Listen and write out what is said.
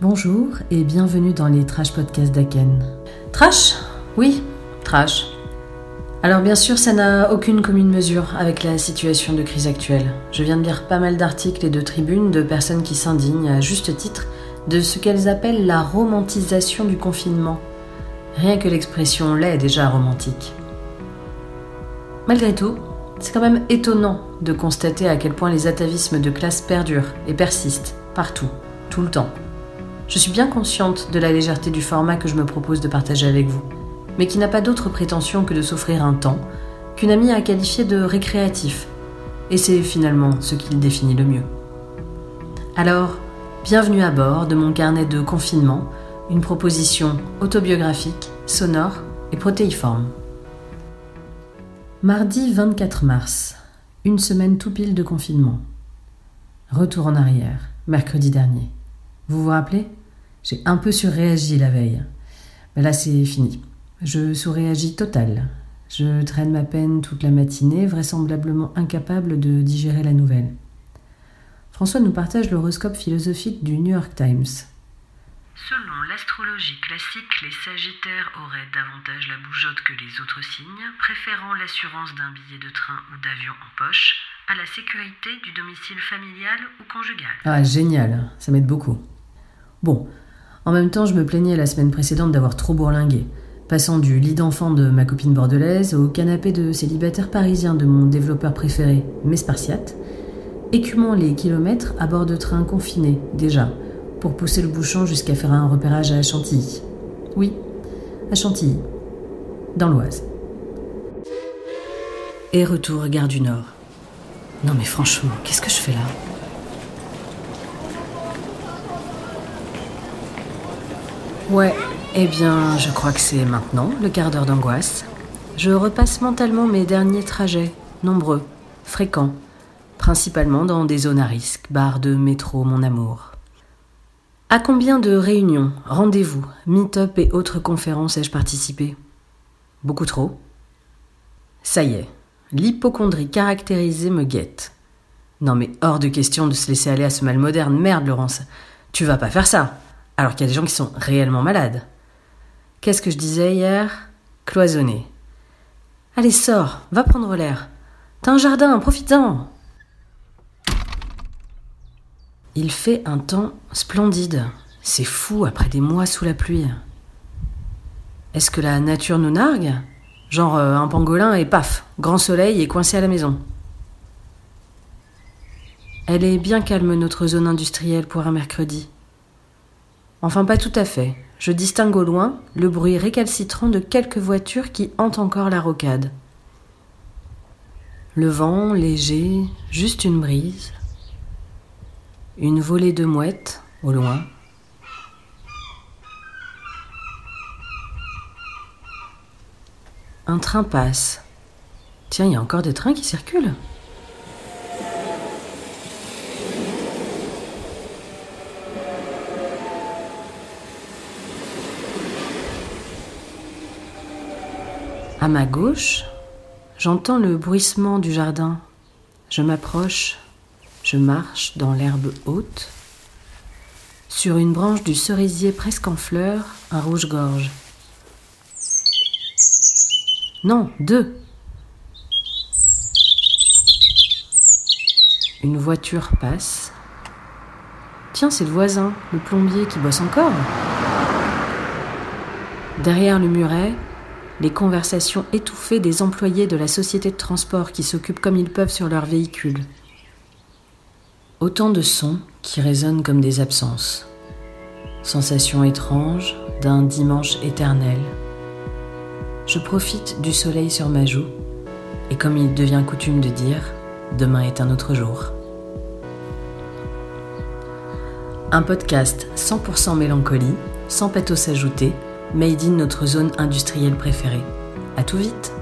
Bonjour et bienvenue dans les Trash Podcasts d'Aken. Trash? Oui, trash. Alors bien sûr, ça n'a aucune commune mesure avec la situation de crise actuelle. Je viens de lire pas mal d'articles et de tribunes de personnes qui s'indignent, à juste titre, de ce qu'elles appellent la romantisation du confinement. Rien que l'expression l'est déjà romantique. Malgré tout, c'est quand même étonnant de constater à quel point les atavismes de classe perdurent et persistent, partout, tout le temps. Je suis bien consciente de la légèreté du format que je me propose de partager avec vous, mais qui n'a pas d'autre prétention que de s'offrir un temps qu'une amie a qualifié de récréatif, et c'est finalement ce qui le définit le mieux. Alors, bienvenue à bord de mon carnet de confinement, une proposition autobiographique, sonore et protéiforme. Mardi 24 mars, une semaine tout pile de confinement. Retour en arrière, mercredi dernier. Vous vous rappelez? J'ai un peu surréagi la veille. Mais là, c'est fini. Je surréagis total. Je traîne ma peine toute la matinée, vraisemblablement incapable de digérer la nouvelle. François nous partage l'horoscope philosophique du New York Times. Selon l'astrologie classique, les Sagittaires auraient davantage la bougeotte que les autres signes, préférant l'assurance d'un billet de train ou d'avion en poche à la sécurité du domicile familial ou conjugal. Ah, génial, ça m'aide beaucoup. Bon, en même temps, je me plaignais la semaine précédente d'avoir trop bourlingué, passant du lit d'enfant de ma copine bordelaise au canapé de célibataire parisien de mon développeur préféré, mais spartiate, écumant les kilomètres à bord de trains confinés, déjà, pour pousser le bouchon jusqu'à faire un repérage à Chantilly. Oui, à Chantilly, dans l'Oise. Et retour gare du Nord. Non mais franchement, qu'est-ce que je fais là? Ouais, eh bien, je crois que c'est maintenant le quart d'heure d'angoisse. Je repasse mentalement mes derniers trajets, nombreux, fréquents, principalement dans des zones à risque, barres de métro, mon amour. À combien de réunions, rendez-vous, meet-up et autres conférences ai-je participé? Beaucoup trop Ça y est, l'hypochondrie caractérisée me guette. Non mais hors de question de se laisser aller à ce mal moderne, merde Laurence, tu vas pas faire ça, alors qu'il y a des gens qui sont réellement malades. Qu'est-ce que je disais hier? Cloisonner. Allez, sors, va prendre l'air. T'as un jardin, profite-en il fait un temps splendide. C'est fou après des mois sous la pluie. Est-ce que la nature nous nargue? Genre euh, un pangolin et paf, grand soleil et coincé à la maison. Elle est bien calme notre zone industrielle pour un mercredi. Enfin pas tout à fait. Je distingue au loin le bruit récalcitrant de quelques voitures qui hantent encore la rocade. Le vent léger, juste une brise. Une volée de mouettes au loin. Un train passe. Tiens, il y a encore des trains qui circulent. À ma gauche, j'entends le bruissement du jardin. Je m'approche je marche dans l'herbe haute. Sur une branche du cerisier presque en fleurs, un rouge-gorge. Non, deux. Une voiture passe. Tiens, c'est le voisin, le plombier qui bosse encore. Derrière le muret, les conversations étouffées des employés de la société de transport qui s'occupent comme ils peuvent sur leur véhicule. Autant de sons qui résonnent comme des absences. Sensation étrange d'un dimanche éternel. Je profite du soleil sur ma joue et comme il devient coutume de dire, demain est un autre jour. Un podcast 100% mélancolie, sans pathos ajouté, made in notre zone industrielle préférée. À tout vite!